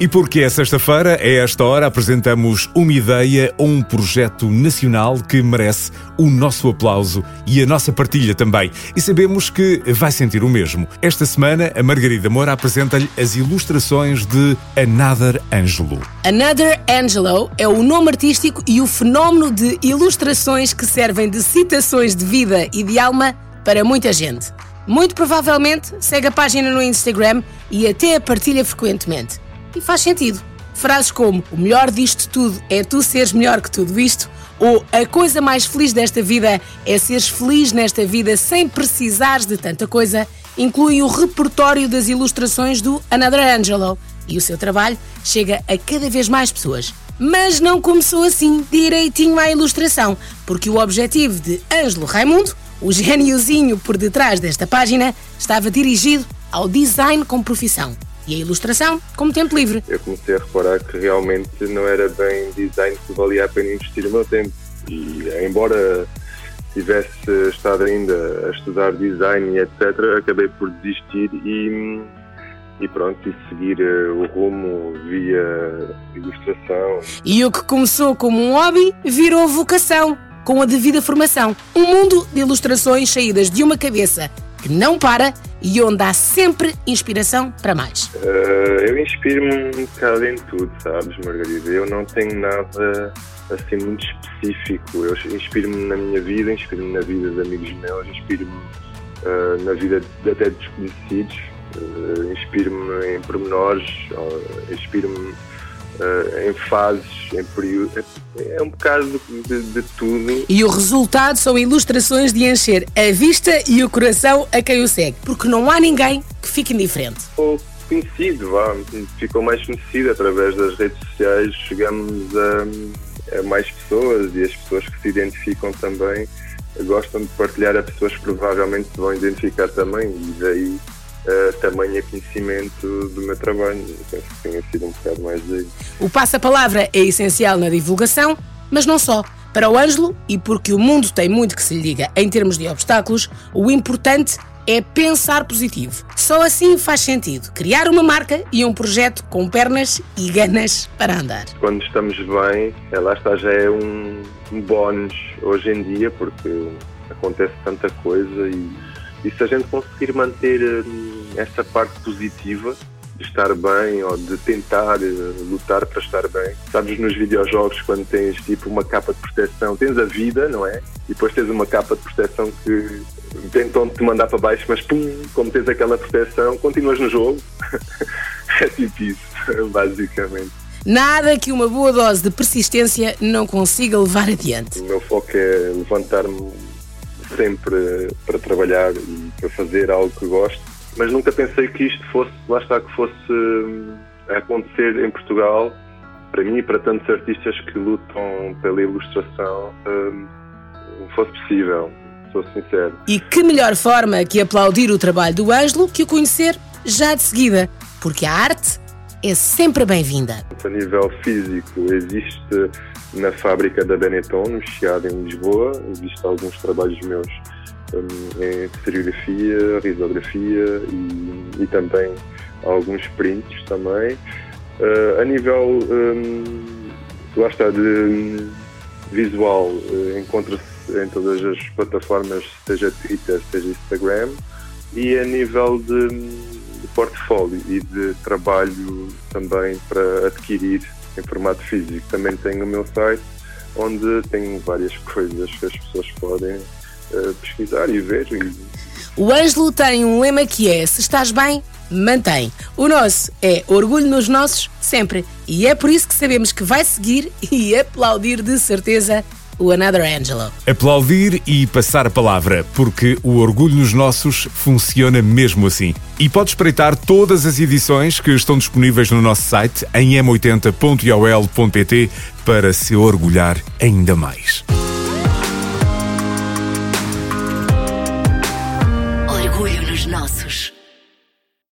E porque é sexta-feira, a esta hora apresentamos uma ideia ou um projeto nacional que merece o nosso aplauso e a nossa partilha também. E sabemos que vai sentir o mesmo. Esta semana, a Margarida Moura apresenta-lhe as ilustrações de Another Angelo. Another Angelo é o nome artístico e o fenómeno de ilustrações que servem de citações de vida e de alma para muita gente. Muito provavelmente segue a página no Instagram e até a partilha frequentemente. E faz sentido. Frases como o melhor disto tudo é tu seres melhor que tudo isto, ou a coisa mais feliz desta vida é seres feliz nesta vida sem precisares de tanta coisa, incluem o repertório das ilustrações do Another Angelo e o seu trabalho chega a cada vez mais pessoas. Mas não começou assim, direitinho à ilustração, porque o objetivo de Ângelo Raimundo, o gêniozinho por detrás desta página, estava dirigido ao design como profissão e a ilustração como tempo livre. Eu comecei a reparar que realmente não era bem design que valia a pena investir o meu tempo. E embora tivesse estado ainda a estudar design e etc., acabei por desistir e, e pronto, e seguir eh, o rumo via ilustração. E o que começou como um hobby virou vocação, com a devida formação. Um mundo de ilustrações saídas de uma cabeça que não para e onde há sempre inspiração para mais. Uh, eu inspiro-me um bocado em tudo, sabes, Margarida? Eu não tenho nada assim muito específico. Eu inspiro-me na minha vida, inspiro-me na vida de amigos meus, inspiro-me uh, na vida de até desconhecidos, uh, inspiro-me em pormenores, inspiro-me uh, em fases, em períodos. É, é um bocado de, de, tudo. E o resultado são ilustrações de encher a vista e o coração a quem o segue, porque não há ninguém que fique indiferente. Ou conhecido, vá, ficou mais conhecido através das redes sociais, chegamos a, a mais pessoas e as pessoas que se identificam também gostam de partilhar a pessoas que provavelmente se vão identificar também e daí uh, tamanho conhecimento do meu trabalho. Penso que tenha sido um bocado mais daí. O passa-palavra é essencial na divulgação, mas não só. Para o Ângelo, e porque o mundo tem muito que se lhe diga em termos de obstáculos, o importante é pensar positivo. Só assim faz sentido criar uma marca e um projeto com pernas e ganas para andar. Quando estamos bem, é, lá está, já é um, um bónus hoje em dia, porque acontece tanta coisa e e se a gente conseguir manter hum, essa parte positiva de estar bem ou de tentar uh, lutar para estar bem. Sabes, nos videojogos, quando tens tipo uma capa de proteção, tens a vida, não é? E depois tens uma capa de proteção que tentam te mandar para baixo, mas pum, como tens aquela proteção, continuas no jogo. é tipo isso, basicamente. Nada que uma boa dose de persistência não consiga levar adiante. O meu foco é levantar-me sempre para trabalhar e para fazer algo que gosto, mas nunca pensei que isto fosse, lá está, que fosse hum, acontecer em Portugal, para mim e para tantos artistas que lutam pela ilustração, hum, fosse possível, sou sincero. E que melhor forma que aplaudir o trabalho do Ângelo que o conhecer já de seguida, porque a arte é sempre bem-vinda. A nível físico, existe na fábrica da Benetton, no Chiado, em Lisboa. Existem alguns trabalhos meus um, em serigrafia, risografia e, e, também alguns prints também. Uh, a nível, um, lá está, de um, visual, uh, encontra-se em todas as plataformas, seja Twitter, seja Instagram. E a nível de, de portfólio e de trabalho também para adquirir em formato físico. Também tenho o meu site onde tenho várias coisas que as pessoas podem uh, pesquisar e ver. O Ângelo tem um lema que é: se estás bem, mantém. O nosso é orgulho nos nossos sempre. E é por isso que sabemos que vai seguir e aplaudir de certeza o Another Angelo. Aplaudir e passar a palavra, porque o orgulho nos nossos funciona mesmo assim. E pode espreitar todas as edições que estão disponíveis no nosso site em m80.iol.pt para se orgulhar ainda mais. Orgulho nos nossos.